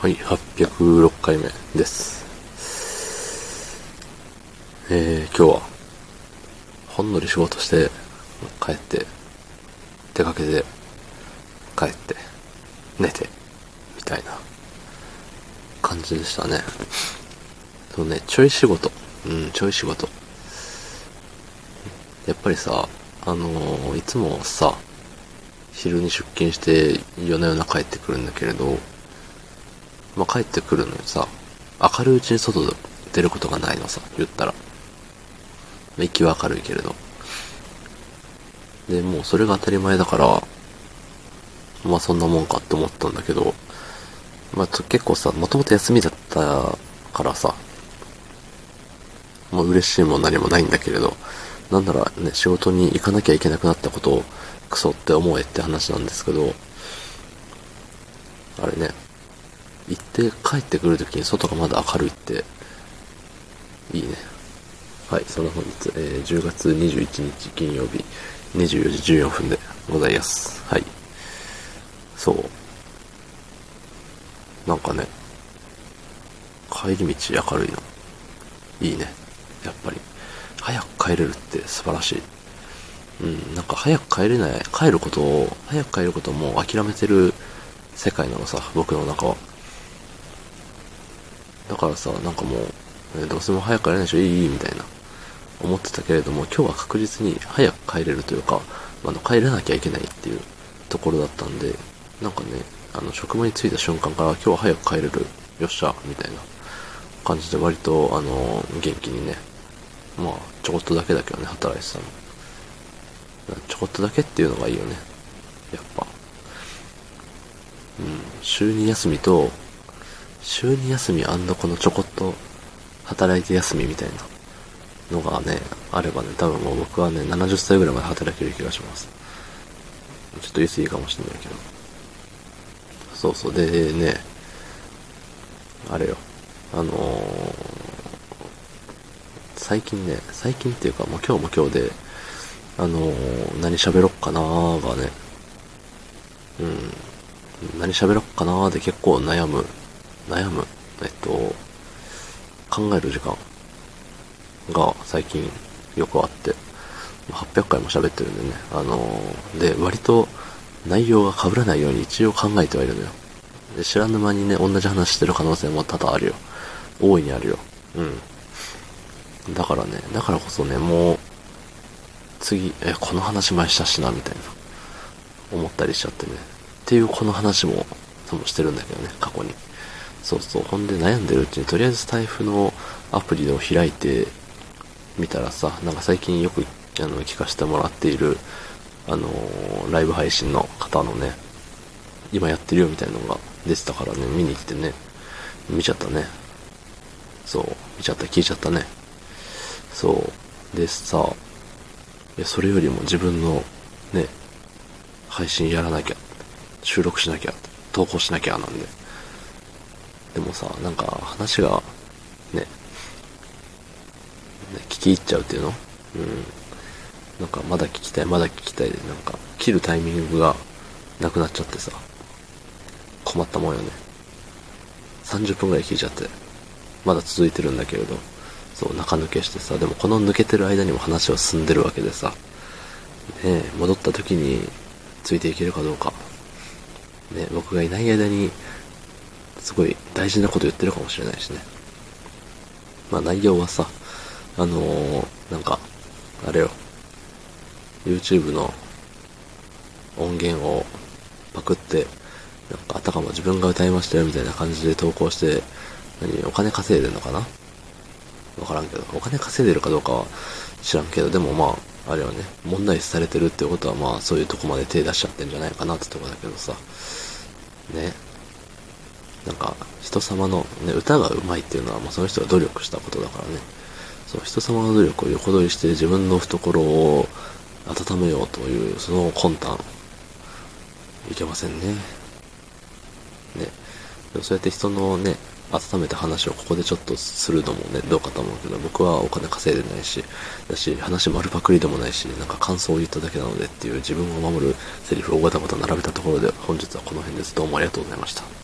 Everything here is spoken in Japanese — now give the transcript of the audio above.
はい、806回目です。えー、今日は、ほんのり仕事して、帰って、出かけて、帰って、寝て、みたいな感じでしたね。そうね、ちょい仕事。うん、ちょい仕事。やっぱりさ、あのーいつもさ、昼に出勤して夜な夜な帰ってくるんだけれど、まあ、帰ってくるのにさ、明るいうちに外出ることがないのさ、言ったら。まあ行きは明るいけれど。で、もうそれが当たり前だから、まあそんなもんかって思ったんだけど、まあ結構さ、もともと休みだったからさ、もう嬉しいも何もないんだけれど、なんならね、仕事に行かなきゃいけなくなったことをクソって思えって話なんですけど、あれね、行って帰ってくるときに外がまだ明るいって、いいね。はい、その本日、えー10月21日金曜日24時14分でございます。はい。そう。なんかね、帰り道明るいの。いいね。やっぱり。早く帰れるって素晴らしい。うん、なんか早く帰れない、帰ることを、早く帰ることをもう諦めてる世界なのさ、僕の中は。だからさ、なんかもう、えどうせも早く帰れないでしょ、いい、いい、みたいな、思ってたけれども、今日は確実に早く帰れるというか、あの、帰らなきゃいけないっていうところだったんで、なんかね、あの、職場に着いた瞬間から今日は早く帰れる、よっしゃ、みたいな感じで割と、あの、元気にね、まあ、ちょこっとだけだけどね、働いてたの。ちょこっとだけっていうのがいいよね。やっぱ。うん。週2休みと、週2休みこのちょこっと働いて休みみたいなのがね、あればね、多分もう僕はね、70歳ぐらいまで働ける気がします。ちょっと言い過ぎかもしれないけど。そうそう。でね、あれよ。あのー最近ね、最近っていうか、もう今日も今日で、あのー何喋ろっかなーがね、うん、何喋ろっかなーで結構悩む、悩む、えっと、考える時間が最近よくあって、800回も喋ってるんでね、あのーで、割と内容が被らないように一応考えてはいるのよ。で、知らぬ間にね、同じ話してる可能性も多々あるよ。大いにあるよ。うん。だからね、だからこそね、もう、次、え、この話前したしな、みたいな、思ったりしちゃってね。っていうこの話も、多分してるんだけどね、過去に。そうそう。ほんで悩んでるうちに、とりあえずスタイフのアプリを開いてみたらさ、なんか最近よく、あの、聞かせてもらっている、あのーライブ配信の方のね、今やってるよみたいなのが出てたからね、見に行ってね、見ちゃったね。そう、見ちゃった、聞いちゃったね。そう。でさ、いや、それよりも自分のね、配信やらなきゃ、収録しなきゃ、投稿しなきゃなんで。でもさ、なんか話が、ね、ね聞き入っちゃうっていうの？うん。なんかまだ聞きたい、まだ聞きたいで、なんか切るタイミングがなくなっちゃってさ、困ったもんよね。30分くらい聞いちゃって、まだ続いてるんだけれど、そう、中抜けしてさ、でもこの抜けてる間にも話は進んでるわけでさ、ね、戻った時についていけるかどうか。ね僕がいない間に、すごい大事なこと言ってるかもしれないしね。まあ内容はさ、あのー、なんか、あれよ、YouTube の音源をパクって、なんかあたかも自分が歌いましたよみたいな感じで投稿して、何、お金稼いでんのかな？わからんけど、お金稼いでるかどうかは知らんけど、でもまあ、あれはね、問題視されてるってことはまあ、そういうとこまで手出しちゃってんじゃないかなってとこだけどさ、ね。なんか、人様の、ね、歌が上手いっていうのは、まあその人が努力したことだからね。そう、人様の努力を横取りして自分の懐を温めようという、その魂胆、いけませんね。ね。そうやって人のね、温めた話をここでちょっとするのもね、どうかと思うけど、僕はお金稼いでないし、だし、話丸パクリでもないし、なんか感想を言っただけなのでっていう自分を守るセリフをごたごた並べたところで、本日はこの辺です。どうもありがとうございました。